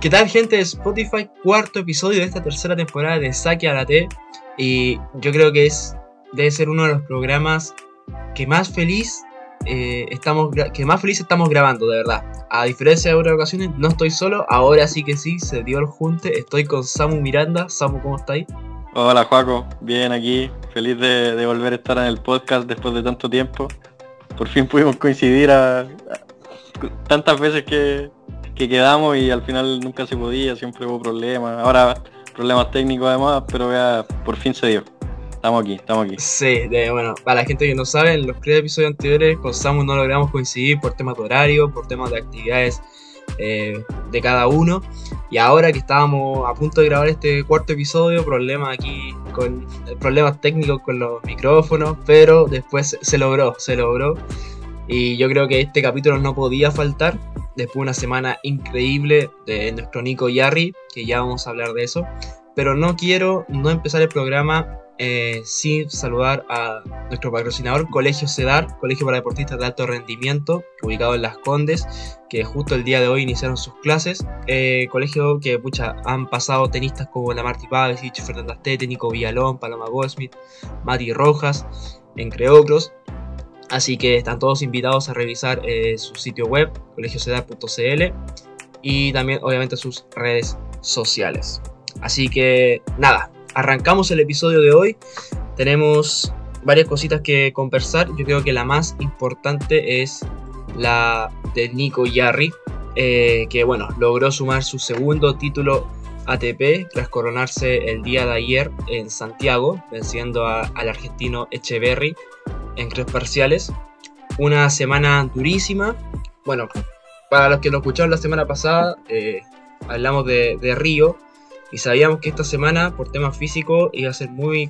¿Qué tal gente de Spotify? Cuarto episodio de esta tercera temporada de Saque a la T. Y yo creo que es debe ser uno de los programas que más feliz eh, estamos que más feliz estamos grabando, de verdad. A diferencia de otras ocasiones, no estoy solo, ahora sí que sí, se dio el junte. Estoy con Samu Miranda. Samu, ¿cómo estáis? Hola Juaco, bien aquí, feliz de, volver a estar en el podcast después de tanto tiempo. Por fin pudimos coincidir a tantas veces que, que quedamos y al final nunca se podía, siempre hubo problemas. Ahora problemas técnicos además, pero ya por fin se dio. Estamos aquí, estamos aquí. Sí, bueno, para la gente que no sabe, en los tres episodios anteriores con Samu no logramos coincidir por temas de horario, por temas de actividades eh, de cada uno. Y ahora que estábamos a punto de grabar este cuarto episodio, problemas aquí con problemas técnicos con los micrófonos, pero después se logró, se logró. Y yo creo que este capítulo no podía faltar después de una semana increíble de nuestro Nico Yarri, que ya vamos a hablar de eso. Pero no quiero no empezar el programa eh, sin saludar a nuestro patrocinador Colegio CEDAR, Colegio para Deportistas de Alto Rendimiento, ubicado en Las Condes, que justo el día de hoy iniciaron sus clases. Eh, colegio que pucha, han pasado tenistas como la Marti Pavicic, Fernanda Astete, Nico Villalón, Paloma Goldsmith, Mati Rojas, entre otros. Así que están todos invitados a revisar eh, su sitio web, colegiocedar.cl y también obviamente sus redes sociales. Así que nada, arrancamos el episodio de hoy. Tenemos varias cositas que conversar. Yo creo que la más importante es la de Nico Yarri, eh, que bueno, logró sumar su segundo título ATP tras coronarse el día de ayer en Santiago, venciendo al argentino Echeverry en tres parciales. Una semana durísima. Bueno, para los que lo escucharon la semana pasada, eh, hablamos de, Río y sabíamos que esta semana, por temas físicos, iba a ser muy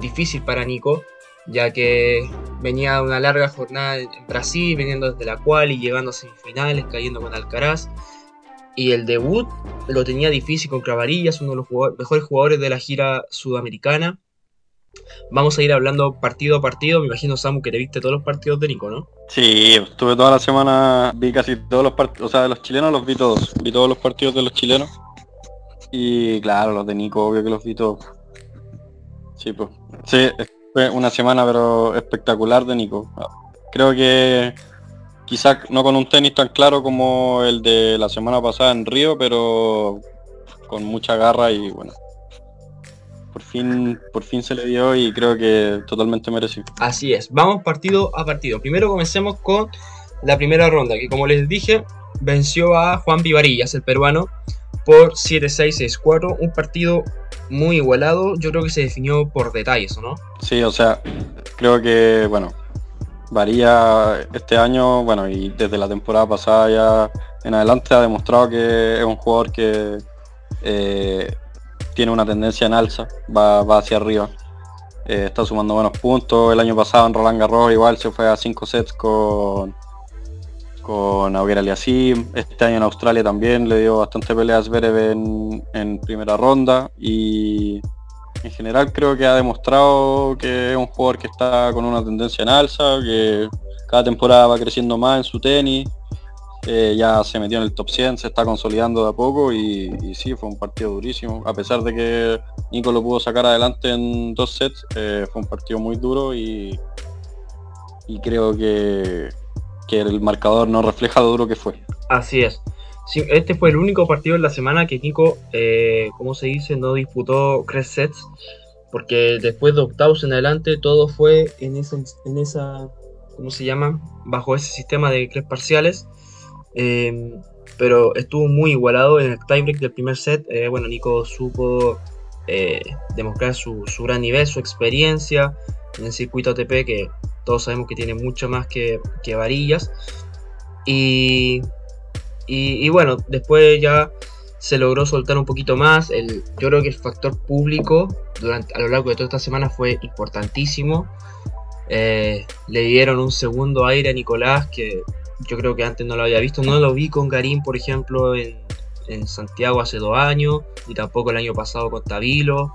difícil para Nico, ya que venía de una larga jornada en Brasil, viniendo desde la cual y llegando a semifinales, cayendo con Alcaraz. Y el debut lo tenía difícil con Cravarillas, uno de los mejores jugadores de la gira sudamericana. Vamos a ir hablando partido a partido. Me imagino, Samu, que te viste todos los partidos de Nico, ¿no? Sí, estuve toda la semana, vi casi todos los partidos, o sea, de los chilenos los vi todos. Vi todos los partidos de los chilenos. Y claro, los de Nico, obvio que los vi todos. Sí, pues. Sí, fue una semana pero espectacular de Nico. Creo que quizás no con un tenis tan claro como el de la semana pasada en Río, pero con mucha garra y bueno, por fin, por fin se le dio y creo que totalmente merecido. Así es, vamos partido a partido. Primero comencemos con la primera ronda, que como les dije, venció a Juan Vivarillas, el peruano, por 7-6-6-4. Un partido muy igualado, yo creo que se definió por detalles, ¿no? Sí, o sea, creo que, bueno, varía este año, bueno, y desde la temporada pasada ya en adelante ha demostrado que es un jugador que eh, tiene una tendencia en alza, va, hacia arriba. Eh, está sumando buenos puntos. El año pasado en Roland Garros igual se fue a 5 sets con con Auger Aliasim. Este año en Australia también le dio bastante peleas Zverev en, en, primera ronda y en general creo que ha demostrado que es un jugador que está con una tendencia en alza, que cada temporada va creciendo más en su tenis eh, ya se metió en el top 100, se está consolidando de a poco y, sí, fue un partido durísimo. A pesar de que Nico lo pudo sacar adelante en dos sets, eh, fue un partido muy duro y, y creo que, que, el marcador no refleja lo duro que fue. Así es. este fue el único partido en la semana que Nico, eh, como se dice, no disputó tres sets, porque después de octavos en adelante todo fue en esa, en esa ¿cómo se llama? Bajo ese sistema de tres parciales Em, pero estuvo muy igualado en el tiebreak del primer set. Eh, bueno, Nico supo eh, demostrar su, gran nivel, su experiencia en el circuito ATP, que todos sabemos que tiene mucho más que, varillas. Y, y, bueno, después ya se logró soltar un poquito más. El, yo creo que el factor público durante, a lo largo de toda esta semana fue importantísimo. Eh, le dieron un segundo aire a Nicolás que yo creo que antes no lo había visto. No lo vi con Garín, por ejemplo, en, Santiago hace dos años, y tampoco el año pasado con Tabilo,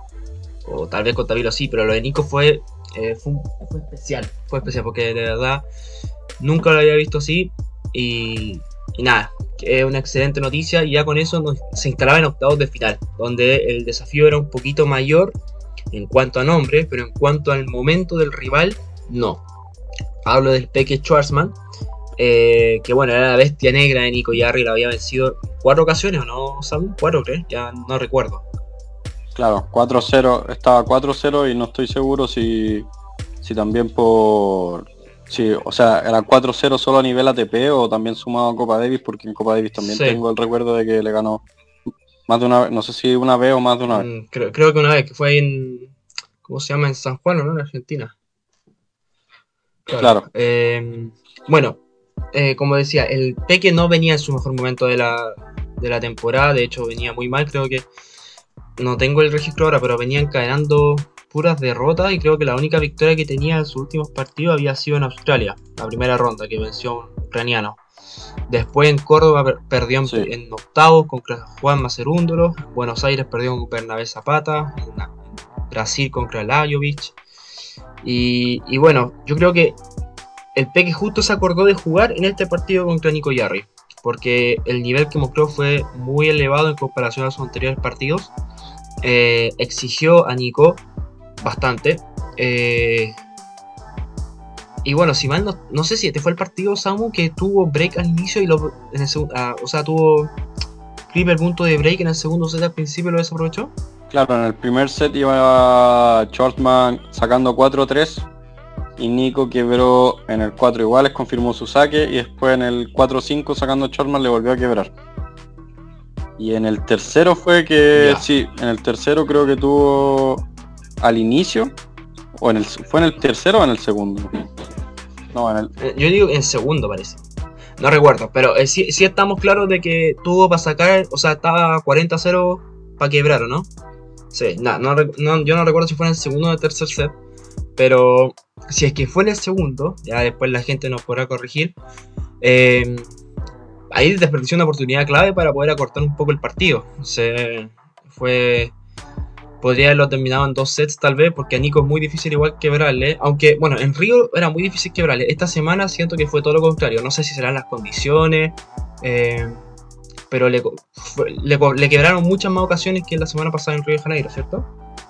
o tal vez con Tabilo sí, pero lo de Nico fue, eh, fue, especial, fue especial, porque de verdad nunca lo había visto así, y, y nada, es una excelente noticia y ya con eso se instalaba en octavos de final, donde el desafío era un poquito mayor en cuanto a nombre, pero en cuanto al momento del rival, no. Hablo del Peque Schwarzman, eh, que bueno, era la bestia negra de Nico Yarri, la había vencido cuatro ocasiones, ¿o no, Sam? ¿Cuatro, crees? Ya no recuerdo. Claro, 4-0, estaba 4-0 y no estoy seguro si, si también por... Sí, o sea, era 4-0 solo a nivel ATP o también sumado a Copa Davis, porque en Copa Davis también tengo el recuerdo de que le ganó más de una vez, no sé si una vez o más de una vez. Mm, creo, creo que una vez, que fue ahí en, ¿cómo se llama? En San Juan, ¿no? En Argentina. Claro. Em, bueno, eh, como decía, el Peque no venía en su mejor momento de la, de la temporada, de hecho venía muy mal, creo que no tengo el registro ahora, pero venía encadenando puras derrotas y creo que la única victoria que tenía en sus últimos partidos había sido en Australia, la primera ronda que venció a un ucraniano. Después en Córdoba perdió en, octavos contra Juan Macerúndolo, Buenos Aires perdió con Bernabé Zapata, Brasil contra Lajovic. Y, y, bueno, yo creo que el Peque justo se acordó de jugar en este partido contra Nico Yarri, porque el nivel que mostró fue muy elevado en comparación a sus anteriores partidos. Eh, exigió a Nico bastante. Eh, y bueno, si mal no, sé si este fue el partido Samu que tuvo break al inicio y lo, en el, ah, o sea, tuvo primer punto de break en el segundo set al principio lo desaprovechó. Claro, en el primer set iba Shortman sacando 4-3 y Nico quebró en el 4 iguales, confirmó su saque y después en el 4-5 sacando Shortman le volvió a quebrar. Y en el tercero fue que, sí, en el tercero creo que tuvo al inicio, o en el, ¿fue en el tercero o en el segundo? No, en el... Eh, yo digo en segundo parece. No recuerdo, pero eh, sí, estamos claros de que tuvo para sacar, o sea, estaba 40-0 para quebrar, ¿o no? Sí, no, yo no recuerdo si fue en el segundo o el tercer set, pero si es que fue en el segundo, ya después la gente nos podrá corregir, eh, ahí desperdició una oportunidad clave para poder acortar un poco el partido. O fue. Podría haberlo terminado en dos sets tal vez, porque a Nico es muy difícil igual quebrarle. Aunque, bueno, en Río era muy difícil quebrarle. Esta semana siento que fue todo lo contrario. No sé si serán las condiciones. Eh, pero le, le, quebraron muchas más ocasiones que la semana pasada en Río de Janeiro, ¿cierto?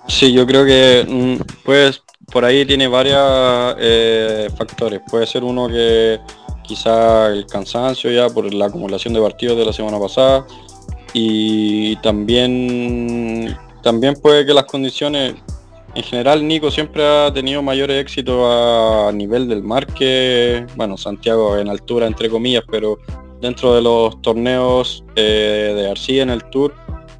Sí, yo creo que mm, pues por ahí tiene varios eh, factores. Puede ser uno que quizá el cansancio ya por la acumulación de partidos de la semana pasada y también también puede que las condiciones en general Nico siempre ha tenido mayores éxitos a nivel del mar que bueno Santiago en altura entre comillas pero dentro de los torneos eh, de Arcilla en el Tour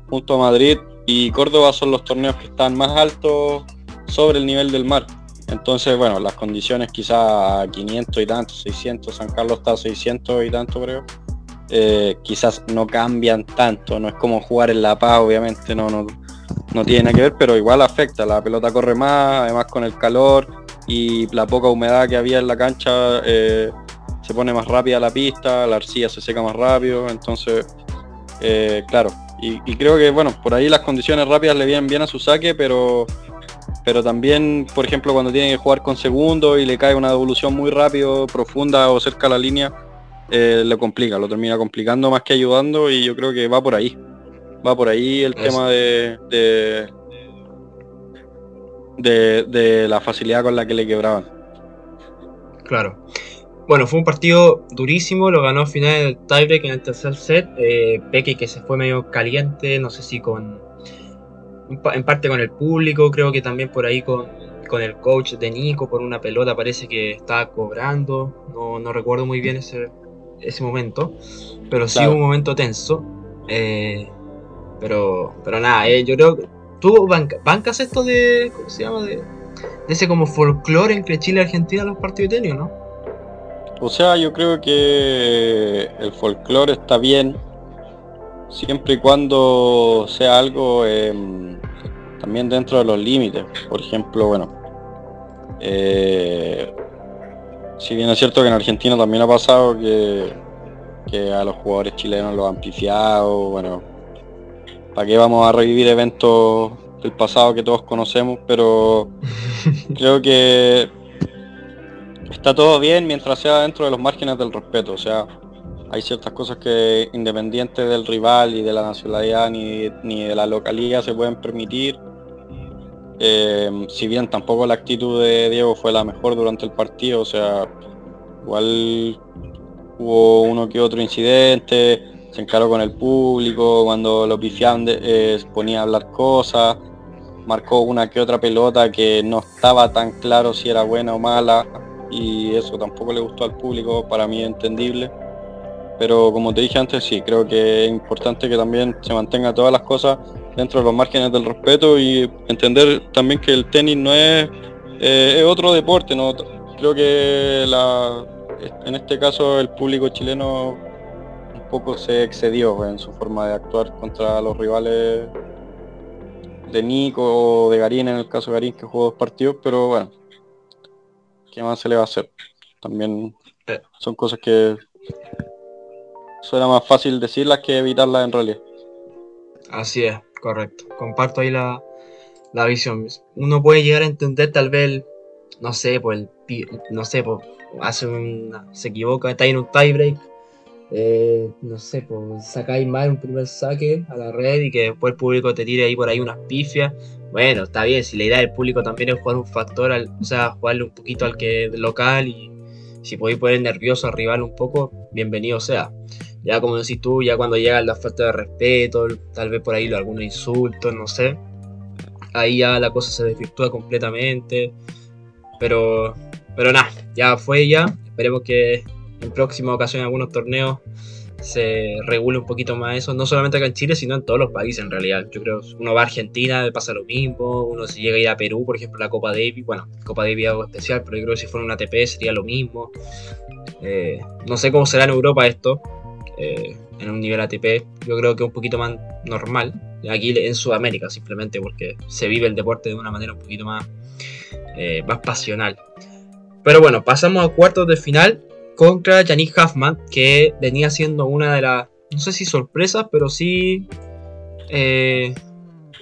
junto a Madrid y Córdoba son los torneos que están más altos sobre el nivel del mar. Entonces, bueno, las condiciones quizás 500 y tanto, 600, San Carlos está a 600 y tanto creo, eh, quizás no cambian tanto, no es como jugar en La Paz, obviamente no, no, no tiene nada que ver, pero igual afecta, la pelota corre más, además con el calor y la poca humedad que había en la cancha, eh, se pone más rápida la pista, la arcilla se seca más rápido, entonces, eh, claro, y, y, creo que, bueno, por ahí las condiciones rápidas le vienen bien a su saque, pero pero también, por ejemplo, cuando tiene que jugar con segundo y le cae una devolución muy rápido, profunda o cerca a la línea, eh, le complica, lo termina complicando más que ayudando y yo creo que va por ahí. Va por ahí el tema de, de, de, la facilidad con la que le quebraban. Claro. Bueno, fue un partido durísimo, lo ganó al final del tiebreak en el tercer set. Eh, Peque que se fue medio caliente, no sé si con en parte con el público, creo que también por ahí con, el coach de Nico por una pelota parece que estaba cobrando, no, recuerdo muy bien ese, ese momento, pero sí un momento tenso. Eh, pero, pero nada, eh, yo creo que tú bancas esto de, ¿cómo se llama? De, ese como folclore entre Chile y Argentina en los partidos de tenis, ¿no? O sea, yo creo que el folclore está bien, siempre y cuando sea algo em, también dentro de los límites. Por ejemplo, bueno, eh, si bien es cierto que en Argentina también ha pasado que, que a los jugadores chilenos lo han pifiado, bueno, ¿para qué vamos a revivir eventos del pasado que todos conocemos? Pero creo que está todo bien mientras sea dentro de los márgenes del respeto. O sea, hay ciertas cosas que independientes del rival y de la nacionalidad ni, ni de la localidad se pueden permitir. Eh, si bien tampoco la actitud de Diego fue la mejor durante el partido, o sea, igual hubo uno que otro incidente, se encaró con el público, cuando lo pifiaban eh, ponía a hablar cosas, marcó una que otra pelota que no estaba tan claro si era buena o mala y eso tampoco le gustó al público, para mí entendible. Pero como te dije antes, sí, creo que es importante que también se mantenga todas las cosas dentro de los márgenes del respeto y entender también que el tenis no es, eh, es otro deporte, ¿no? Creo que la, en este caso el público chileno un poco se excedió en su forma de actuar contra los rivales de Nico o de Garín, en el caso de Garín que jugó dos partidos, pero bueno, ¿qué más se le va a hacer? También eh. son cosas que suena más fácil decirlas que evitarlas en realidad. Así es, correcto. Comparto ahí la, la visión. Uno puede llegar a entender tal vez, no sé, pues no sé, pues hace se equivoca, está en un tiebreak, eh, no sé, pues sacáis mal un primer saque a la red y que después el público te tire ahí por ahí unas pifias. Bueno, está bien, si la idea del público también es jugar un factor, al, o sea, jugarle un poquito al que local y si podéis poner nervioso al rival un poco, bienvenido sea. Ya como decís tú, ya cuando llega la falta de respeto, tal vez por ahí algunos insultos, no sé. Ahí ya la cosa se desvirtúa completamente. Pero pero nada, ya fue ya. Esperemos que en próxima ocasión en algunos torneos se regule un poquito más eso, no solamente acá en Chile, sino en todos los países en realidad. Yo creo uno va a Argentina, pasa lo mismo, uno si llega a ir a Perú, por ejemplo, la Copa Davis, bueno, Copa Davis es algo especial, pero yo creo que si fuera una ATP sería lo mismo. Eh, no sé cómo será en Europa esto, eh, en un nivel ATP, yo creo que un poquito más normal, aquí en Sudamérica simplemente, porque se vive el deporte de una manera un poquito más, eh, más pasional. Pero bueno, pasamos a cuartos de final contra Yannick Huffman, que venía siendo una de las, no sé si sorpresas, pero sí... Eh,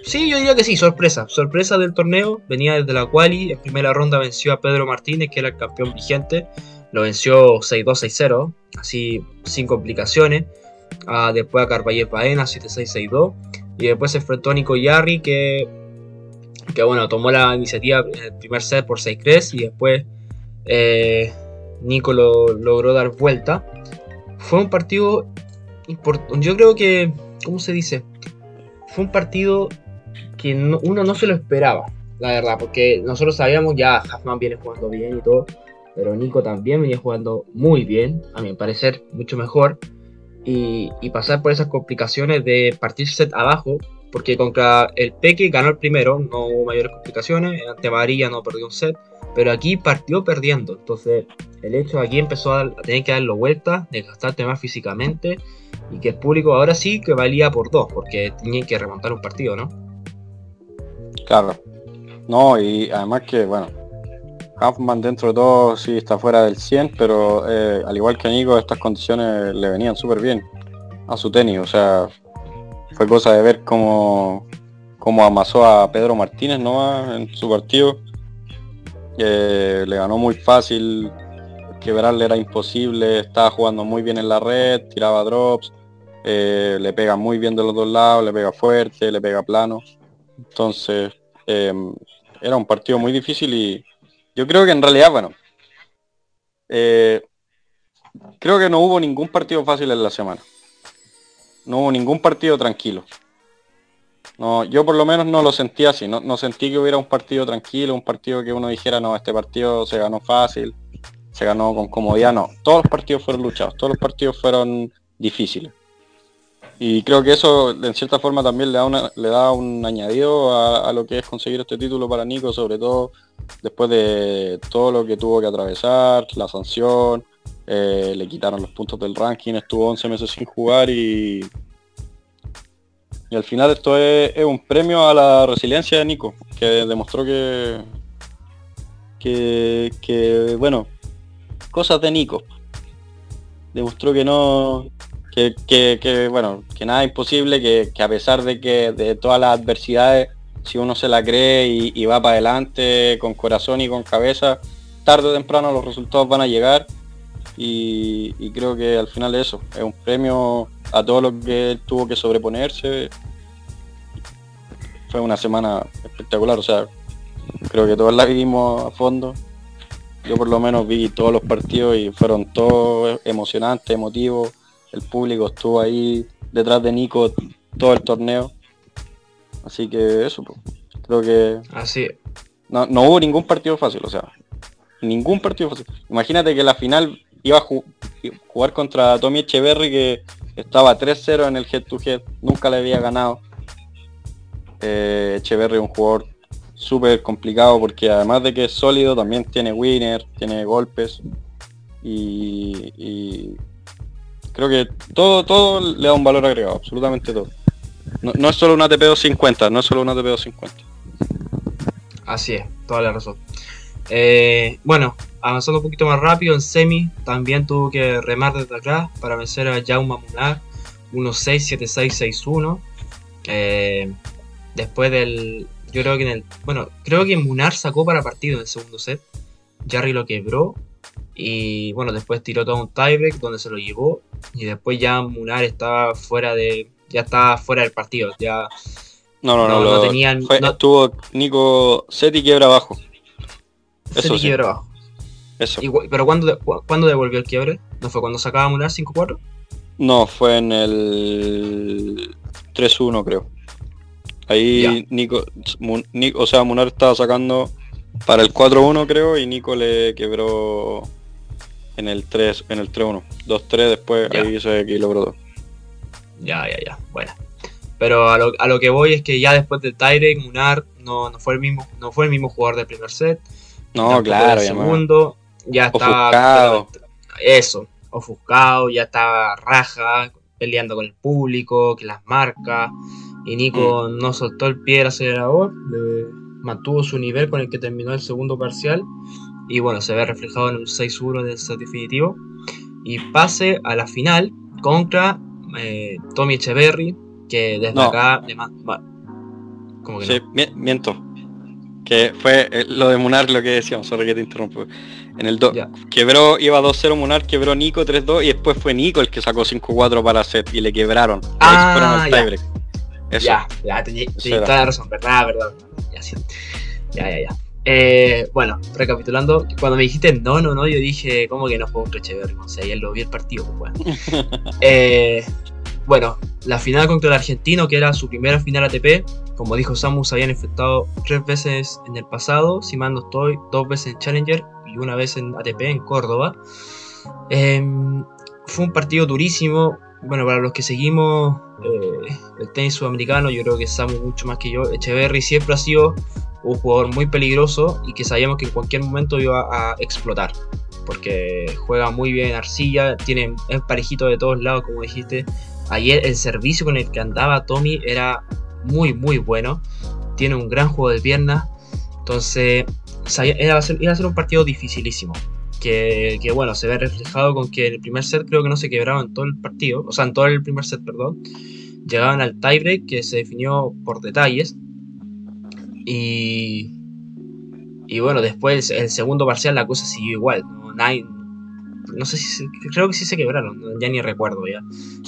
sí, yo diría que sí, sorpresa. Sorpresa del torneo. Venía desde la quali. En primera ronda venció a Pedro Martínez, que era el campeón vigente. Lo venció 6-2, 6-0. Así, sin complicaciones. Ah, después a Carvalho Paena, 7-6, 6-2. Y después se enfrentó a Nico Yarri, que, que bueno, tomó la iniciativa en el primer set por 6-3. Y después eh, Nico lo, logró dar vuelta. Fue un partido. Yo creo que, ¿cómo se dice? Fue un partido que uno no se lo esperaba, la verdad, porque nosotros sabíamos ya, Huffman viene jugando bien y todo, pero Nico también venía jugando muy bien, a mi parecer, mucho mejor. Y, pasar por esas complicaciones de partir set abajo, porque contra el Peque ganó el primero, no hubo mayores complicaciones, ante María no perdió un set pero aquí partió perdiendo. Entonces, el hecho de aquí empezó a, tener que darlo vuelta, desgastarte más físicamente y que el público ahora sí que valía por dos, porque tenían que remontar un partido, ¿no? Claro. No, y además que, bueno, Kaufman dentro de todo sí está fuera del 100, pero eh, al igual que Nico, estas condiciones le venían súper bien a su tenis. O sea, fue cosa de ver cómo, cómo amasó a Pedro Martínez ¿no? en su partido le ganó muy fácil, quebrarle era imposible, estaba jugando muy bien en la red, tiraba drops, eh, le pega muy bien de los dos lados, le pega fuerte, le pega plano. Entonces, em, era un partido muy difícil y yo creo que en realidad, bueno, eh, creo que no hubo ningún partido fácil en la semana. No hubo ningún partido tranquilo. No, yo por lo menos no lo sentí así, no, no sentí que hubiera un partido tranquilo, un partido que uno dijera, no, este partido se ganó fácil, se ganó con comodidad, no. Todos los partidos fueron luchados, todos los partidos fueron difíciles. Y creo que eso en cierta forma también le da, un añadido a, lo que es conseguir este título para Nico, sobre todo después de todo lo que tuvo que atravesar, la sanción, eh, le quitaron los puntos del ranking, estuvo 11 meses sin jugar y y al final esto es, un premio a la resiliencia de Nico, que demostró que, que, bueno, cosas de Nico. Demostró que no, que, bueno, que nada es imposible, que, a pesar de que de todas las adversidades, si uno se la cree y, va para adelante con corazón y con cabeza, tarde o temprano los resultados van a llegar y, creo que al final eso, es un premio a todo lo que tuvo que sobreponerse. Fue una semana espectacular, o sea, creo que todos la vivimos a fondo. Yo por lo menos vi todos los partidos y fueron todos emocionantes, emotivos. El público estuvo ahí detrás de Nico todo el torneo. Así que eso, pues, creo que... Así. No, no hubo ningún partido fácil, o sea, ningún partido fácil. Imagínate que la final iba a jugar contra Tommy Echeverry que estaba 3-0 en el head to head, nunca le había ganado. Eh, Echeverry es un jugador súper complicado porque además de que es sólido, también tiene winner, tiene golpes y, creo que todo, todo le da un valor agregado, absolutamente todo. No, es solo un ATP 250, no es solo un ATP 250. Así es, toda la razón. Eh, bueno, avanzando un poquito más rápido en semi, también tuvo que remar desde atrás para vencer a Jaume Munar 1-6-7-6-6-1. Eh, después del. Yo creo que en el. Bueno, creo que Munar sacó para partido en el segundo set. Jarry lo quebró. Y bueno, después tiró todo un tiebreak donde se lo llevó. Y después ya Munar estaba fuera de. Ya estaba fuera del partido. Ya. No, no, no. no, tenían, Estuvo Nico set y quiebra abajo. Eso sí. quiebra abajo. Eso. pero ¿cuándo, ¿cuándo, devolvió el quiebre? ¿No fue cuando sacaba Munar 5-4? No, fue en el 3-1 creo. Ahí Nico, o sea, Munar estaba sacando para el 4-1 creo y Nico le quebró en el 3, en el 3-1. 2-3 después ahí se equilibró todo. Ya, ya, ya. Bueno. Pero a lo, a lo, que voy es que ya después del Tyrek, Munar no, no, fue el mismo, no fue el mismo jugador del primer set. No, claro. El segundo ya estaba... Eso, ofuscado, ya estaba raja, peleando con el público, que las marcas. Y Nico mm. no soltó el pie del acelerador, mantuvo su nivel con el que terminó el segundo parcial. Y bueno, se ve reflejado en un 6-1 en el set definitivo. Y pase a la final contra eh, Tommy Echeverry, que desde acá le ¿Cómo que sí, miento. Que fue eh, lo de Munar lo que decíamos, sorry que te interrumpo. En el 2 quebró, iba 2-0 Munar, quebró Nico 3-2 y después fue Nico el que sacó 5-4 para set y le quebraron. Ah, ya. Eso. Ya, ya, tenía toda la razón, verdad, verdad. Ya, sí. ya, ya, ya. Eh, bueno, recapitulando, cuando me dijiste no, no, no, yo dije, ¿cómo que no fue un Echeverry? O sea, ayer lo vi el partido, pues bueno. eh, bueno, la final contra el argentino, que era su primera final ATP, como dijo Samus, se habían enfrentado tres veces en el pasado, si mal no estoy, dos veces en Challenger y una vez en ATP en Córdoba. Em, fue un partido durísimo. Bueno, para los que seguimos eh, el tenis sudamericano, yo creo que Samu mucho más que yo. Echeverry siempre ha sido un jugador muy peligroso y que sabíamos que en cualquier momento iba a explotar. Porque juega muy bien en arcilla, tiene, es parejito de todos lados, como dijiste. Ayer el servicio con el que andaba Tommy era muy, muy bueno. Tiene un gran juego de piernas. Entonces, iba a, ser, un partido dificilísimo. Que, bueno, se ve reflejado con que el primer set creo que no se quebraron en todo el partido, o sea, en todo el primer set, perdón. Llegaban al tiebreak que se definió por detalles. Y, y bueno, después el segundo parcial la cosa siguió igual. No, no sé si creo que sí se quebraron, ya ni recuerdo ya.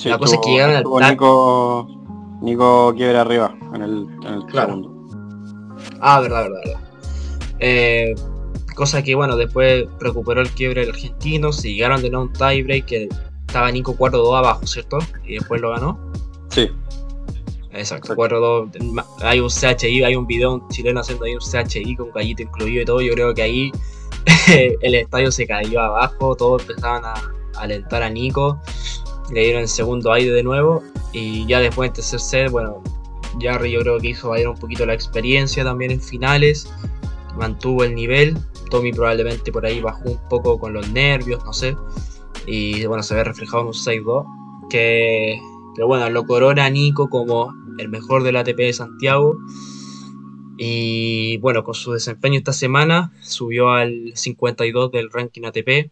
la cosa es que llegaron al Nico, Nico quiebra arriba en el, segundo. Ah, verdad, verdad, verdad. Eh, cosa que bueno, después recuperó el quiebre el argentino, se llegaron de nuevo un tiebreak que estaba Nico 4-2 abajo, ¿cierto? Y después lo ganó. Sí. Exacto, 4-2. Hay un CHI, hay un video un chileno haciendo ahí un CHI con gallito incluido y todo. Yo creo que ahí el estadio se cayó abajo, todos empezaban a, alentar a Nico, le dieron el segundo aire de nuevo y ya después del tercer set, bueno, Jarry yo creo que hizo valer un poquito la experiencia también en finales, mantuvo el nivel, Tommy probablemente por ahí bajó un poco con los nervios, no sé, y bueno, se ve reflejado en un 6-2, que, que bueno, lo corona Nico como el mejor del ATP de Santiago y bueno, con su desempeño esta semana subió al 52 del ranking ATP.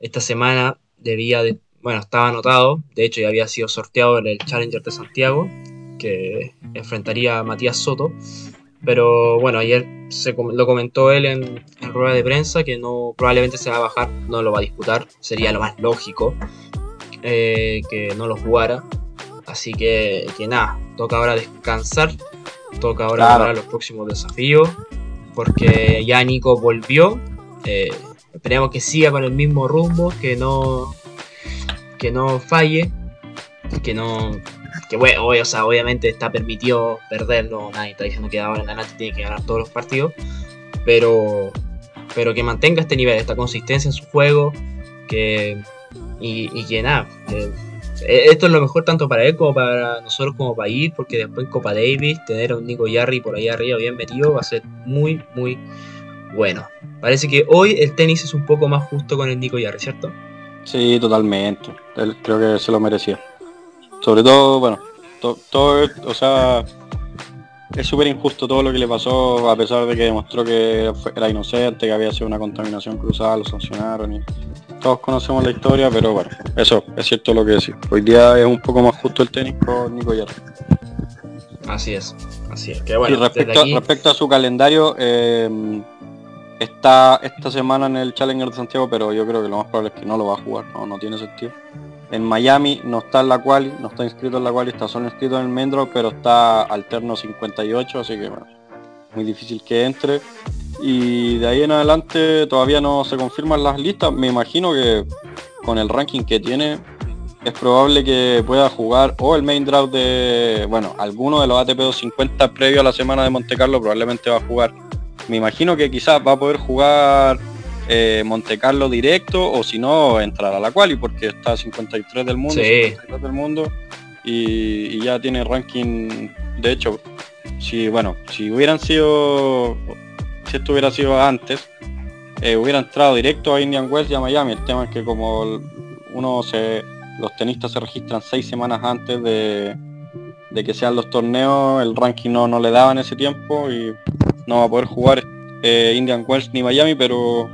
Esta semana debía de, bueno, estaba anotado, de hecho ya había sido sorteado en el Challenger de Santiago, que enfrentaría a Matías Soto. Pero bueno, ayer se, lo comentó él en, rueda de prensa que no probablemente se va a bajar, no lo va a disputar, sería lo más lógico eh, que no lo jugara. Así que, que nada, toca ahora descansar, toca ahora para los próximos desafíos, porque ya Nico volvió. Eh, esperemos que siga con el mismo rumbo, que no, que no falle, que no que bueno, o sea, obviamente está permitido perderlo, nadie está diciendo que ahora en tiene que ganar todos los partidos, pero, pero que mantenga este nivel, esta consistencia en su juego, que, y, que nada, esto es lo mejor tanto para él como para nosotros como país, porque después en Copa Davis tener a un Nico Yarri por ahí arriba bien metido va a ser muy, muy bueno. Parece que hoy el tenis es un poco más justo con el Nico Yarri, ¿cierto? Sí, totalmente. Él creo que se lo merecía. Sobre todo, bueno, todo, o sea, es súper injusto todo lo que le pasó, a pesar de que demostró que era inocente, que había sido una contaminación cruzada, lo sancionaron y todos conocemos la historia, pero bueno, eso es cierto lo que decís. Hoy día es un poco más justo el tenis con Nico Hierro. Así es, así es. y respecto, respecto a su calendario, eh, está esta semana en el Challenger de Santiago, pero yo creo que lo más probable es que no lo va a jugar, no, no tiene sentido. En Miami no está en la quali, no está inscrito en la quali, está solo inscrito en el Mendro, pero está alterno 58, así que bueno, muy difícil que entre. Y de ahí en adelante todavía no se confirman las listas. Me imagino que con el ranking que tiene es probable que pueda jugar o el main draft de, bueno, alguno de los ATP 250 previo a la semana de Monte Carlo probablemente va a jugar. Me imagino que quizás va a poder jugar eh, Monte Carlo directo o si no entrar a la quali porque está 53 del mundo, del mundo y, ya tiene ranking de hecho si bueno si hubieran sido si esto hubiera sido antes eh, hubiera entrado directo a Indian Wells y a Miami el tema es que como uno se los tenistas se registran seis semanas antes de, de que sean los torneos el ranking no, no le daba en ese tiempo y no va a poder jugar eh, Indian Wells ni Miami pero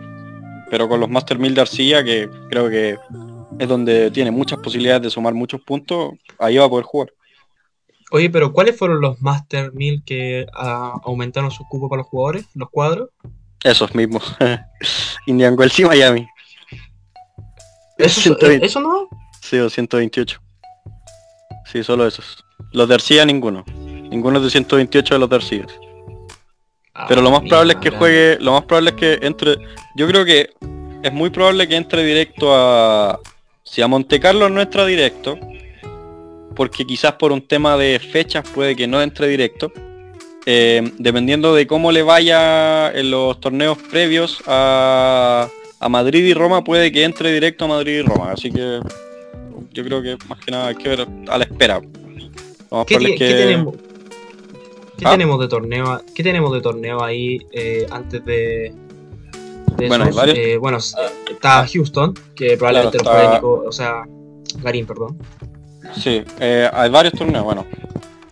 pero con los Master 1000 de Arcilla, que creo que es donde tiene muchas posibilidades de sumar muchos puntos, ahí va a poder jugar. Oye, pero ¿cuáles fueron los Master 1000 que ah, aumentaron su cupo para los jugadores, los cuadros? Esos mismos. Indian Wells y Miami. ¿Eso, ¿Eso no? Sí, 128. Sí, solo esos. Los de Arcilla ninguno. Ninguno de 128 de los de Arcilla. Pero lo más probable es que juegue, lo más probable es que entre, yo creo que es muy probable que entre directo a, si a Monte Carlo no entra directo, porque quizás por un tema de fechas puede que no entre directo, eh, dependiendo de cómo le vaya en los torneos previos a, a Madrid y Roma, puede que entre directo a Madrid y Roma, así que yo creo que más que nada hay que ver a la espera. ¿Qué, tenemos? ¿Qué ah. tenemos de torneo? ¿Qué tenemos de torneo ahí eh, antes de, bueno, varios... eh, bueno, está Houston, que probablemente o sea, Garín, perdón. Sí, eh, hay varios torneos, bueno.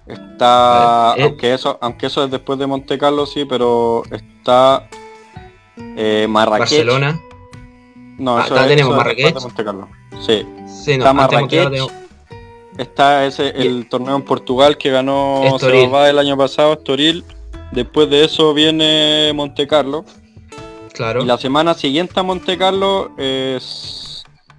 Está, eh, aunque eso, aunque eso es después de Monte Carlo, sí, pero está eh, Marrakech. Barcelona. No, ah, eso es, tenemos Marrakech. Monte Carlo. Sí. sí no, está Marrakech. Está ese el torneo en Portugal que ganó va el año pasado, Estoril. Después de eso viene Monte Carlo. Claro. Y la semana siguiente a Monte Carlo es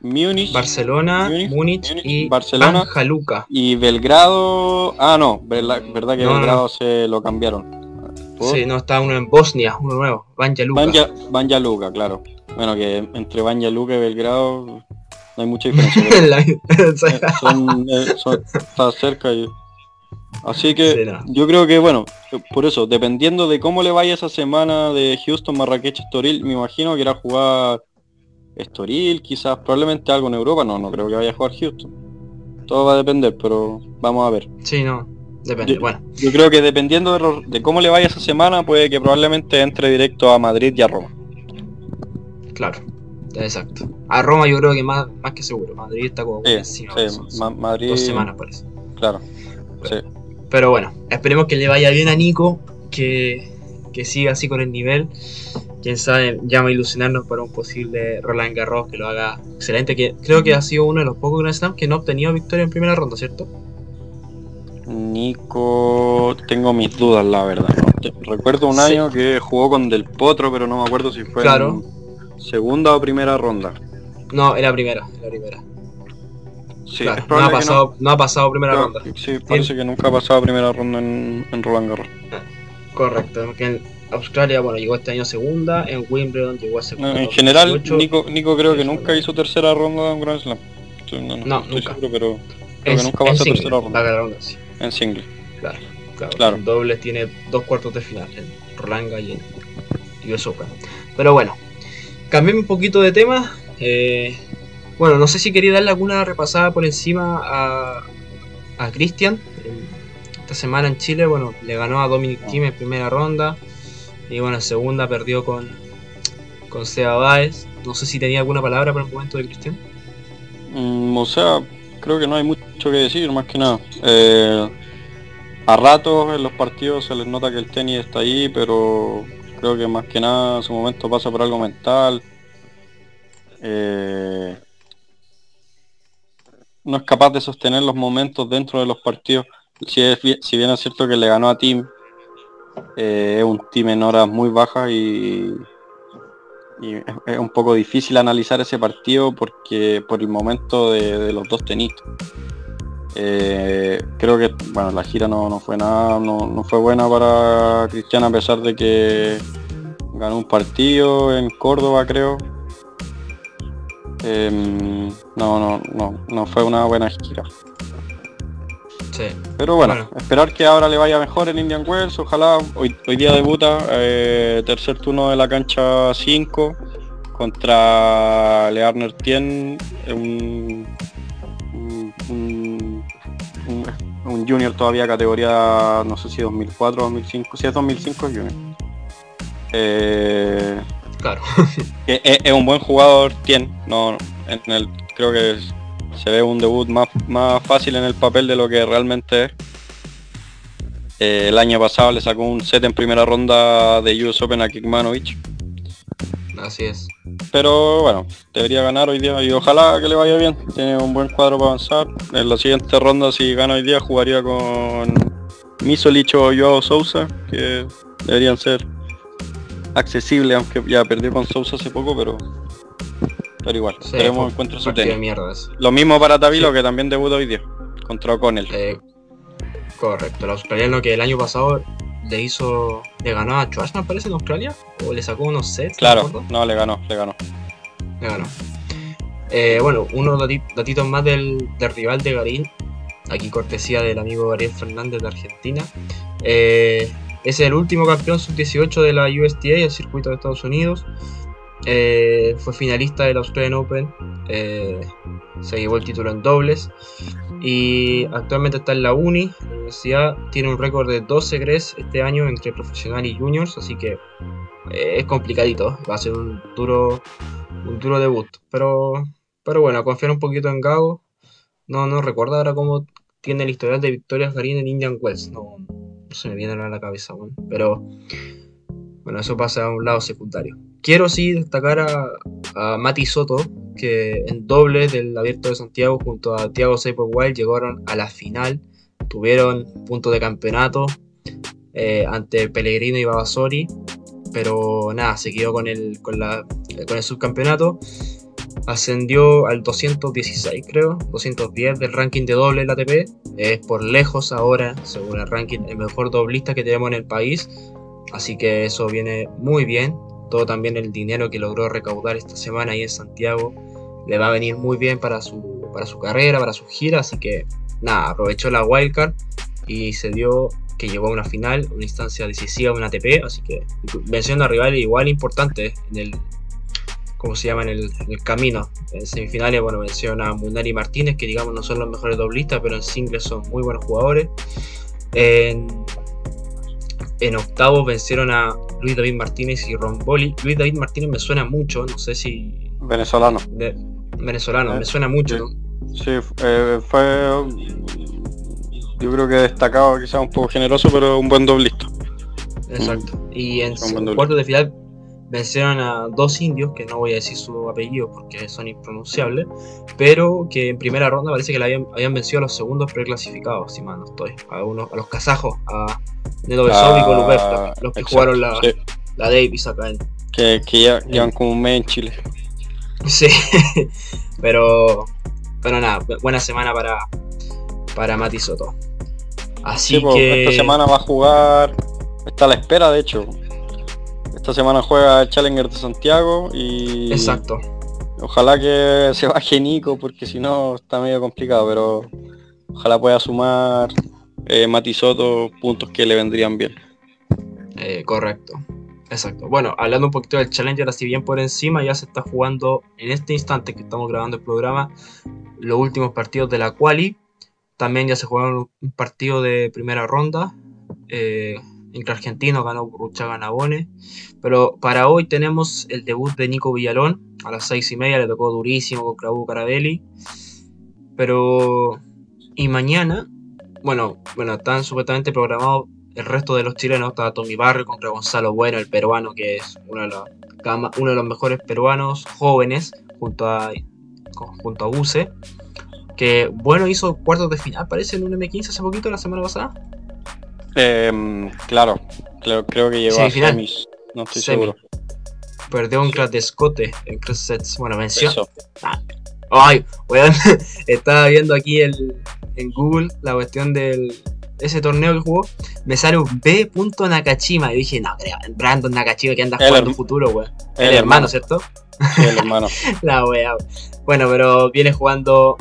Múnich, Barcelona, Múnich, y Barcelona, Jaluca. Y Belgrado. Ah, no, verdad, que Belgrado se lo cambiaron. Sí, no, está uno en Bosnia, uno nuevo, Banja Luka. Banja, Luka, claro. Bueno, que entre Banja Luka y Belgrado no hay mucha diferencia. Eh, son, está cerca y... Así que yo creo que bueno, por eso, dependiendo de cómo le vaya esa semana de Houston, Marrakech, Estoril, me imagino que irá a jugar Estoril, quizás probablemente algo en Europa, no, no creo que vaya a jugar Houston. Todo va a depender, pero vamos a ver. Sí, no, depende. Yo, bueno. yo creo que dependiendo de, de, cómo le vaya esa semana, puede que probablemente entre directo a Madrid y a Roma. Claro. Exacto. A Roma yo creo que más, más que seguro. Madrid está como sí, Madrid... dos semanas parece. Claro. Pero, pero, bueno, esperemos que le vaya bien a Nico, que, que siga así con el nivel. Quién sabe, llama a ilusionarnos para un posible Roland Garros que lo haga excelente. Que creo que ha sido uno de los pocos Grand Slam que no ha obtenido victoria en primera ronda, ¿cierto? Ni Nico, tengo mis dudas, la verdad. Recuerdo un año que jugó con Del Potro, pero no me acuerdo si fue claro. en segunda o primera ronda. No, era primera, la primera. Sí, Claro, no, ha pasado, no ha pasado primera no- ronda. Sí, parece que nunca ha pasado primera ronda en, en Roland Garros. Correcto, en Australia, bueno, llegó este año segunda, en Wimbledon llegó a No, segunda. en general, 2018. Nico, Nico creo que nunca hizo tercera ronda de un Grand Slam. No, no No, estoy nunca. seguro, pero creo En- que nunca en pasó tercera ronda. va a ganar ronda, sí, en single. claro, claro. Claro. En dobles tiene dos cuartos de final, en Roland y en US Open. Pero bueno, cambiemos un poquito de tema. eh, bueno, no sé si quería darle alguna repasada por encima a, a Cristian. Esta semana en Chile, bueno, le ganó a Dominic Thiem en primera ronda. Y bueno, en segunda perdió con, con Seba Báez. No sé si tenía alguna palabra para el momento de Cristian. Mm, o sea, creo que no hay mucho que decir, más que nada. Eh, a ratos en los partidos se les nota que el tenis está ahí, pero creo que más que nada su momento pasa por algo mental. Eh, no es capaz de sostener los momentos dentro de los partidos. Si, es si bien es cierto que le ganó a Team, eh, es un team en horas muy bajas y, es, un poco difícil analizar ese partido porque por el momento de, de los dos tenistas. Eh, creo que bueno la gira no, no fue nada, no, no fue buena para Cristian a pesar de que ganó un partido en Córdoba creo. Em, no, no, no, no fue una buena gira. Sí. Pero bueno, Bueno. esperar que ahora le vaya mejor en Indian Wells, ojalá. Hoy, hoy día debuta, eh, tercer turno de la cancha 5 contra Learner Tien, un, un, un- un- un junior todavía categoría, no sé si 2004 2005, si es 2005 es junior. Eh, Claro. es, es un buen jugador, Tien, no, en el, creo que es- se ve un debut más, más fácil en el papel de lo que realmente es. Eh, el año pasado le sacó un set en primera ronda de US Open a Kikmanovic. Así es. Pero bueno, debería ganar hoy día y ojalá que le vaya bien. Tiene un buen cuadro para avanzar. En la siguiente ronda, si gana hoy día, jugaría con Misolich o Joao Sousa, que deberían ser accesibles, aunque ya perdió con Sousa hace poco, pero pero igual, Sí, esperemos fue encuentre su. Lo mismo para Tavilo, Sí. que también debuta hoy día, contra O'Connell. Eh, correcto, el australiano que el año pasado le hizo. le ganó a Schwarzman parece en Australia. O le sacó unos sets. Claro, no, le ganó, le ganó. Le ganó. Eh, bueno, unos dati- datitos más del, del rival de Garín. Aquí cortesía del amigo Gabriel Fernández de Argentina. Eh, es el último campeón sub-18 de la USTA, el circuito de Estados Unidos. Eh, fue finalista del Australian Open. eh, se llevó el título en dobles. Y actualmente está en la Uni, la universidad. Tiene un récord de 12 Gres este año entre profesional y juniors. Así que eh, es complicadito. Va a ser un duro, un duro debut. Pero, pero bueno, a confiar un poquito en Gago. No, no recuerdo ahora cómo tiene el historial de victorias Garín en Indian Wells. No, se me viene a la cabeza, pero bueno, eso pasa a un lado secundario. Quiero sí destacar a, a Mati Soto, que en doble del Abierto de Santiago junto a Thiago Wild llegaron a la final, tuvieron punto de campeonato eh, ante Pellegrino y Babasori, pero nada, se quedó con el, con el subcampeonato. Ascendió al 216, creo, 210 del ranking de doble ATP. Es por lejos ahora, según el ranking, el mejor doblista que tenemos en el país. Así que eso viene muy bien. Todo también el dinero que logró recaudar esta semana ahí en Santiago le va a venir muy bien para su, para su carrera, para su gira. Así que nada, aprovechó la wildcard y se dio que llegó a una final, una instancia decisiva, una ATP. Así que venció a una rival igual importante en el, ¿cómo se llama? En el, camino. En semifinales, bueno, venció a Munari Martínez, que digamos no son los mejores doblistas, pero en singles son muy buenos jugadores. En, en octavos vencieron a Luis David Martínez y Ron Boli. Luis David Martínez me suena mucho, no sé si. Venezolano. de- venezolano, Eh, me suena mucho, sí. ¿no? Sí, eh, fue yo creo que destacado, quizás un poco generoso, pero un buen doblista. Exacto. Y en cuartos de final vencieron a dos indios, que no voy a decir su apellido porque son impronunciables, pero que en primera ronda parece que la habían, habían vencido a los segundos preclasificados, si mal no estoy, a, uno, a los kazajos, a Neto Besov y Ah, los que exacto, jugaron la, sí. la Davis acá en, Que, que ya llevan como un mes en Chile. Sí, pero, pero nada, bu- buena semana para, para Mati Soto. Así Sí, que. esta semana va a jugar, está a la espera de hecho. Esta semana juega el Challenger de Santiago y Exacto. ojalá que se baje Nico porque si no está medio complicado, pero ojalá pueda sumar eh, Mati Soto puntos que le vendrían bien. Eh, correcto. Exacto. Bueno, hablando un poquito del Challenger, así bien por encima, ya se está jugando en este instante que estamos grabando el programa los últimos partidos de la Quali. También ya se jugaron un partido de primera ronda. Eh, entre argentinos ganó Burruchaga Nabone. Pero para hoy tenemos el debut de Nico Villalón a las seis y media. Le tocó durísimo con Krabu Carabelli. Pero. Y mañana. Bueno, bueno, están supuestamente programados el resto de los chilenos. Está Tommy Barrio contra Gonzalo Bueno, el peruano, que es uno de los, uno de los mejores peruanos jóvenes, junto a, junto a Buse. Que bueno hizo cuartos de final, parece en un M15 hace poquito, la semana pasada. Em, claro, creo, creo que llegó Semifinal. a semis, no estoy Semi. seguro. Perdió contra Descote en tres sets. Bueno, venció. Eso. Ay, weón, estaba viendo aquí el, en Google la cuestión del ese torneo que jugó. Me sale un B. Nakachima. Y dije, no, creo, Brandon Nakachima que anda El jugando futuro, weón. El, El hermano, hermano. ¿cierto? Sí, el hermano. La wea. Bueno, pero viene jugando.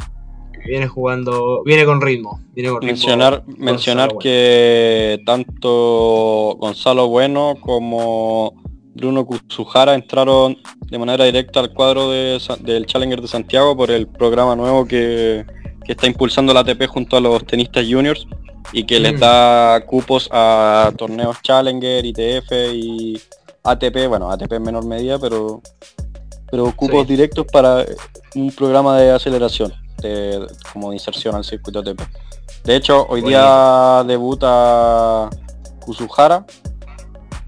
Viene jugando. Viene con ritmo. Viene con ritmo. mencionar mencionar Bueno. que tanto Gonzalo Bueno como Bruno Kuzuhara entraron de manera directa al cuadro de del Challenger de Santiago por el programa nuevo que, que está impulsando la ATP junto a los tenistas juniors y que les Mm. da cupos a torneos Challenger, ITF y ATP, bueno, ATP en menor medida, pero pero cupos Sí. directos para un programa de aceleración, de- como de inserción al circuito ATP. De hecho, hoy día debuta Kuzuhara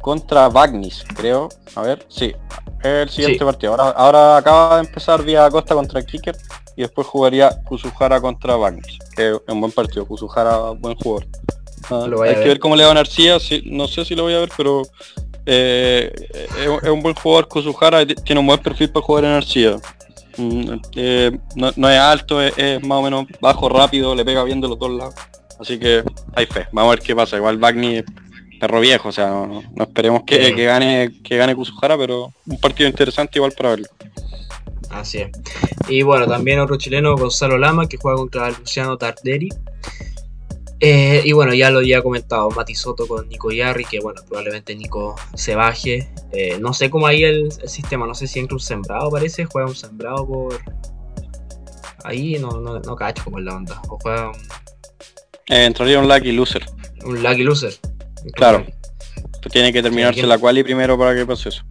contra Bagnis, creo. A ver, sí. El siguiente Sí. partido. Ahora, ahora acaba de empezar Vía Costa contra Kicker y después jugaría Kuzuhara contra Bagnis, que es un buen partido. Kuzuhara, buen jugador. Ah, Lo hay que ver. ver cómo le va a García, sí, no sé si lo voy a ver, pero eh, es, es un buen jugador Kuzuhara, y tiene un buen perfil para jugar en Arcía. Mm, eh, no, no es alto, es, es más o menos bajo, rápido, le pega bien de los dos lados. Así que hay fe, vamos a ver qué pasa. Igual Bagni es perro viejo, o sea, no, no- no esperemos que, que gane que gane Kuzuhara, pero un partido interesante igual para verlo. Así es. Y bueno, también otro chileno, Gonzalo Lama, que juega contra Luciano Tarderi. Eh, y bueno, ya lo había comentado, Mati Soto con Nico Yarri, que bueno, probablemente Nico se baje. Eh, no sé cómo ahí el, el sistema, no sé si entra un sembrado, parece, juega un sembrado por... Ahí no, no, no cacho cómo es la onda. O juega un, Eh, entraría un lucky loser. un lucky loser. Claro. Pues tiene que terminarse ¿quién? la quali primero para que pase eso.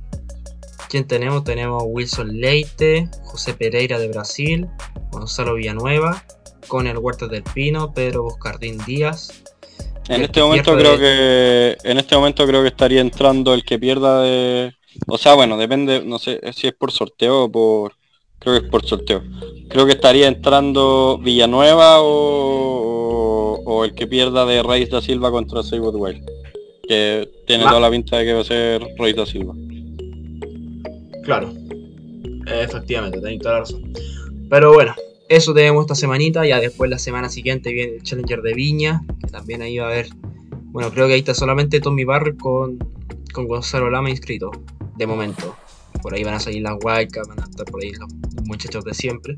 ¿Quién tenemos? Tenemos Wilson Leite, José Pereira de Brasil, Gonzalo Villanueva, con el Huerta del Pino, Pedro Boscardín Díaz. En este momento creo que en este momento creo que estaría entrando el que pierda de o sea bueno depende no sé si es por sorteo o por creo que es por sorteo creo que estaría entrando Villanueva o, o, o el que pierda de Reis da Silva contra Seywood Wild que tiene toda la pinta de que va a ser Reis da Silva Claro. Efectivamente, tenéis toda la razón. Pero bueno, eso tenemos esta semanita. Ya después la semana siguiente viene el Challenger de Viña. Que también ahí va a haber. Bueno, creo que ahí está solamente Tommy Barrio con, con Gonzalo Lama inscrito. De momento. Por ahí van a salir las Wildcats, van a estar por ahí los muchachos de siempre.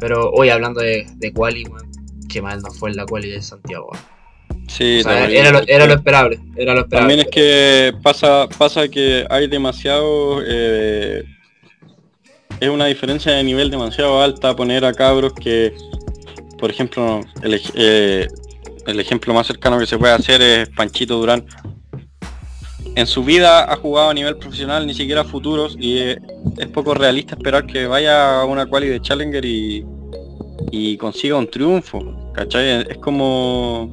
Pero hoy hablando de, de Quali, weón, qué mal nos fue en la Quali de Santiago. sí O sea, era, lo, era lo esperable. Era lo esperable. también es que pasa pasa que hay demasiado eh, es una diferencia de nivel demasiado alta poner a cabros que por ejemplo eh, el ejemplo más cercano que se puede hacer es Panchito Durán en su vida ha jugado a nivel profesional ni siquiera futuros y es poco realista esperar que vaya a una quali de Challenger y, y consiga un triunfo ¿cachai? es como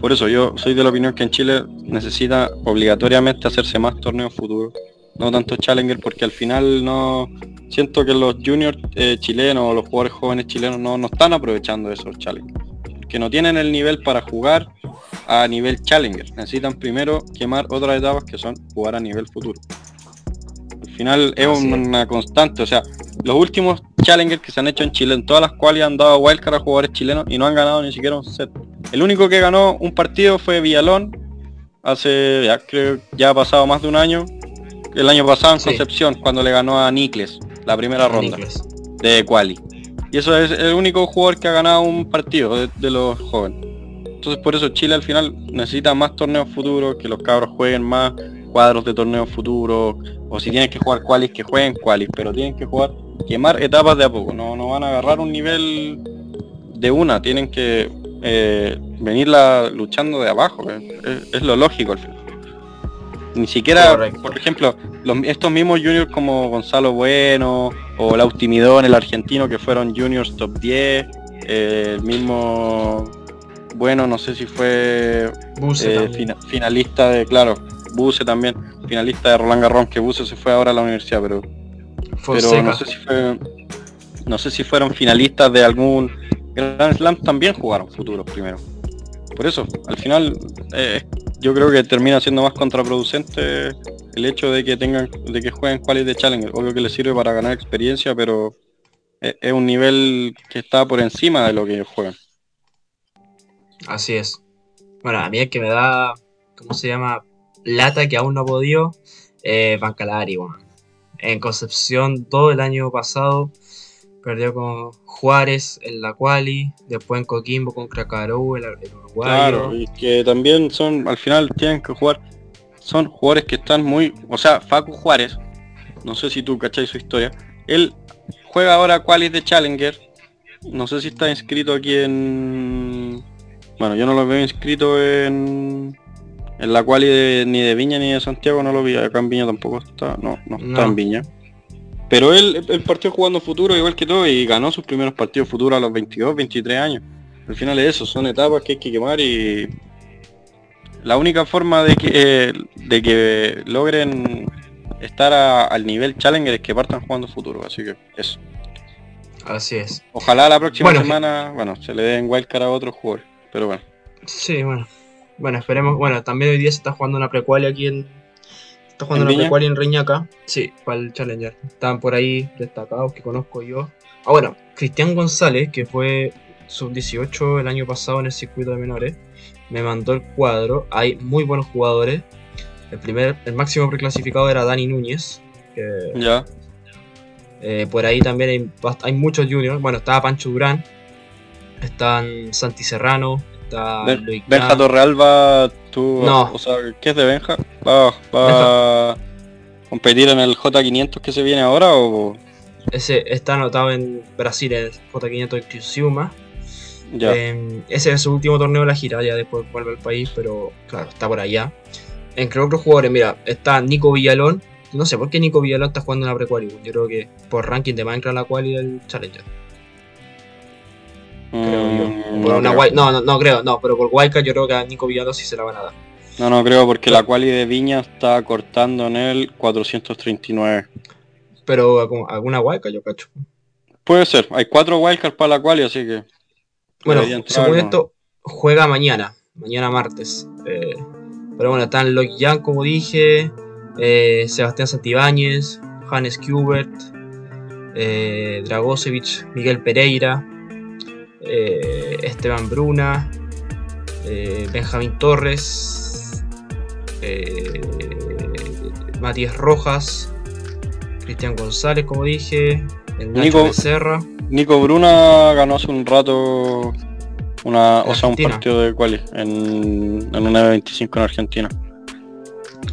por eso yo soy de la opinión que en Chile necesita obligatoriamente hacerse más torneos futuros no tanto Challenger, porque al final no siento que los juniors eh, chilenos o los jugadores jóvenes chilenos no, no están aprovechando esos Challenger. Que no tienen el nivel para jugar a nivel Challenger. Necesitan primero quemar otras etapas que son jugar a nivel futuro. Al final es una constante, o sea, los últimos Challengers que se han hecho en Chile, en todas las cuales han dado wildcard a jugadores chilenos y no han ganado ni siquiera un set. El único que ganó un partido fue Villalón, hace, ya creo, ya ha pasado más de un año, el año pasado en Concepción, cuando le ganó a Nicles, la primera ronda de Quali. Y eso es el único jugador que ha ganado un partido de, los jóvenes. Entonces por eso Chile al final necesita más torneos futuros, que los cabros jueguen más cuadros de torneos futuros, o si tienen que jugar qualis, que jueguen qualis, pero tienen que jugar, quemar etapas de a poco, no, no van a agarrar un nivel de una, tienen que eh, venirla luchando de abajo, es, lo lógico al final. Ni siquiera, por ejemplo, estos mismos juniors como Gonzalo Bueno o Lautimidón, el argentino, que fueron juniors top 10, eh, el mismo bueno, no sé si fue eh, finalista de, claro, Buse también, finalista de Roland Garros, que Buse se fue ahora a la universidad, pero, pero no sé si fue, no sé si fueron finalistas de algún Grand Slam, también jugaron futuros primero. Por eso, al final, eh, yo creo que termina siendo más contraproducente el hecho de que tengan, de que jueguen Quality de Challenger. Obvio que les sirve para ganar experiencia, pero es, es un nivel que está por encima de lo que ellos juegan. Así es. Bueno, a mí es que me da, ¿cómo se llama? lata que aún no ha podido, eh, Bancalari, En Concepción todo el año pasado perdió con Juárez en la quali, después en Coquimbo con Cracarou, el, Uruguay. Claro, y que también son, al final tienen que jugar, son jugadores que están muy, o sea, Facu Juárez, no sé si tú cacháis su historia, él juega ahora qualis de Challenger, no sé si está inscrito aquí en, bueno, yo no lo veo inscrito en en la cual ni de Viña ni de Santiago no lo vi, acá en Viña tampoco está, no, no, está en Viña. Pero él, el partió jugando futuro igual que todo y ganó sus primeros partidos futuros a los 22, 23 años. Al final es eso, son etapas que hay que quemar y la única forma de que, de que logren estar al nivel Challenger es que partan jugando futuro, así que eso. Así es. Ojalá la próxima semana, bueno, se le den wildcard a otros jugadores, pero bueno. Sí, bueno. Bueno, esperemos. Bueno, también hoy día se está jugando una precualia aquí en. Está jugando una precualia en Reñaca. Sí, para el Challenger. Estaban por ahí destacados que conozco yo. Ah, bueno, Cristian González, que fue sub-18 el año pasado en el circuito de menores, me mandó el cuadro. Hay muy buenos jugadores. El primer, el máximo preclasificado era Dani Núñez. ya. Eh, por ahí también hay, hay muchos juniors. Bueno, estaba Pancho Durán. Están Santi Serrano, Benja Torrealba, tú, no. o sea, ¿qué es de Benja? ¿Va, a competir en el J500 que se viene ahora o...? Ese está anotado en Brasil, el J500 de Criciúma. Ese es su último torneo de la gira, ya después vuelve al país, pero claro, está por allá. Entre otros jugadores, mira, está Nico Villalón. No sé por qué Nico Villalón está jugando en la pre Yo creo que por ranking de Minecraft la quali del Challenger creo yo. Mm, no, no, no, creo, no, pero por Wildcard yo creo que a Nico Villalón sí se la van a dar. No, no creo, porque la quali de Viña está cortando en el 439. Pero alguna Wildcard yo cacho. Puede ser, hay cuatro Wildcards para la quali, así que... Bueno, según esto, juega mañana, mañana martes. Eh, pero bueno, están Lock Young, como dije, eh, Sebastián Santibáñez, Hannes Kubert, eh, Dragosevich, Miguel Pereira, eh, Esteban Bruna, eh, Benjamín Torres, eh, Matías Rojas, Cristian González, como dije, el Nico, Becerra. Nico Bruna ganó hace un rato una, o sea, un partido de quali en, en una 25 en Argentina.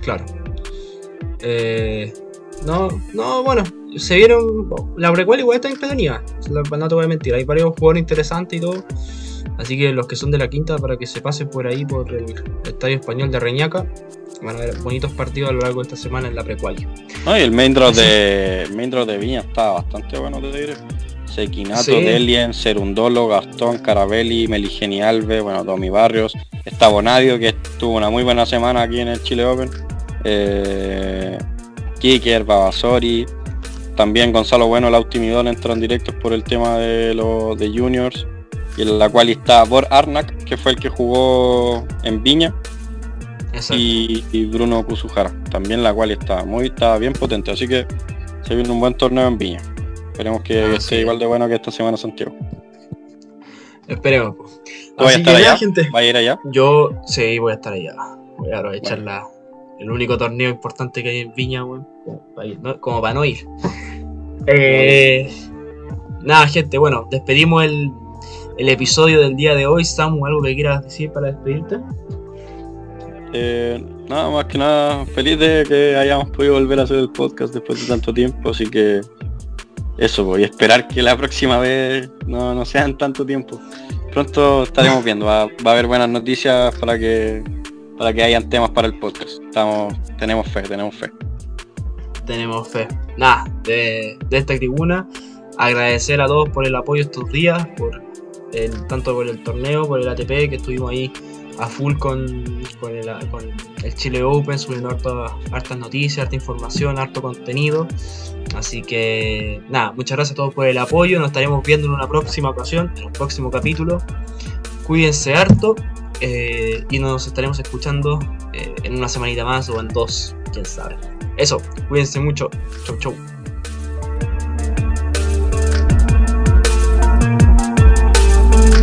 Claro. no, no, bueno, se vieron. La precuela igual está entretenida. No te voy a mentir. Hay varios jugadores interesantes y todo. Así que los que son de la quinta, para que se pasen por ahí, por el Estadio Español de Reñaca, van a ver bonitos partidos a lo largo de esta semana en la precualia. No, y el main draw de, main de Viña está bastante bueno, te diré. Sequinato, sí. Delien, Serundolo, Gastón, Carabelli, Meligeni Alves, bueno, Tommy Barrios, está Bonadio, que tuvo una muy buena semana aquí en el Chile Open. Eh, Kicker, Babasori, también Gonzalo Bueno, Lauti Midón entran directos por el tema de los de juniors. Y en la cual está Bor Arnak, que fue el que jugó en Viña. Y, Bruno Kuzuhara, también la cual está muy, está bien potente. Así que se viene un buen torneo en Viña. Esperemos que ah, esté igual de bueno que esta semana Santiago. Esperemos. ¿Vas a estar allá? Gente, a ir allá? Yo sí, voy a estar allá. Voy a aprovechar el único torneo importante que hay en Viña, como para no ir. Eh, nada, gente, bueno, despedimos el, episodio del día de hoy. Samu, ¿algo que quieras decir para despedirte? Eh, nada más que nada, feliz de que hayamos podido volver a hacer el podcast después de tanto tiempo, así que eso, voy a esperar que la próxima vez no, no sean tanto tiempo. Pronto estaremos viendo, va, a haber buenas noticias para que para que hayan temas para el podcast. Estamos, tenemos fe, tenemos fe tenemos fe. Nada, de, esta tribuna, agradecer a todos por el apoyo estos días, por el, tanto por el torneo, por el ATP, que estuvimos ahí a full con, con, el, Chile Open, subiendo hartas noticias, harta información, harto contenido. Así que nada, muchas gracias a todos por el apoyo. Nos estaremos viendo en una próxima ocasión, en un próximo capítulo. Cuídense harto eh, y nos estaremos escuchando eh, en una semanita más o en dos, quién sabe. Eso, cuídense mucho. Chau, chau.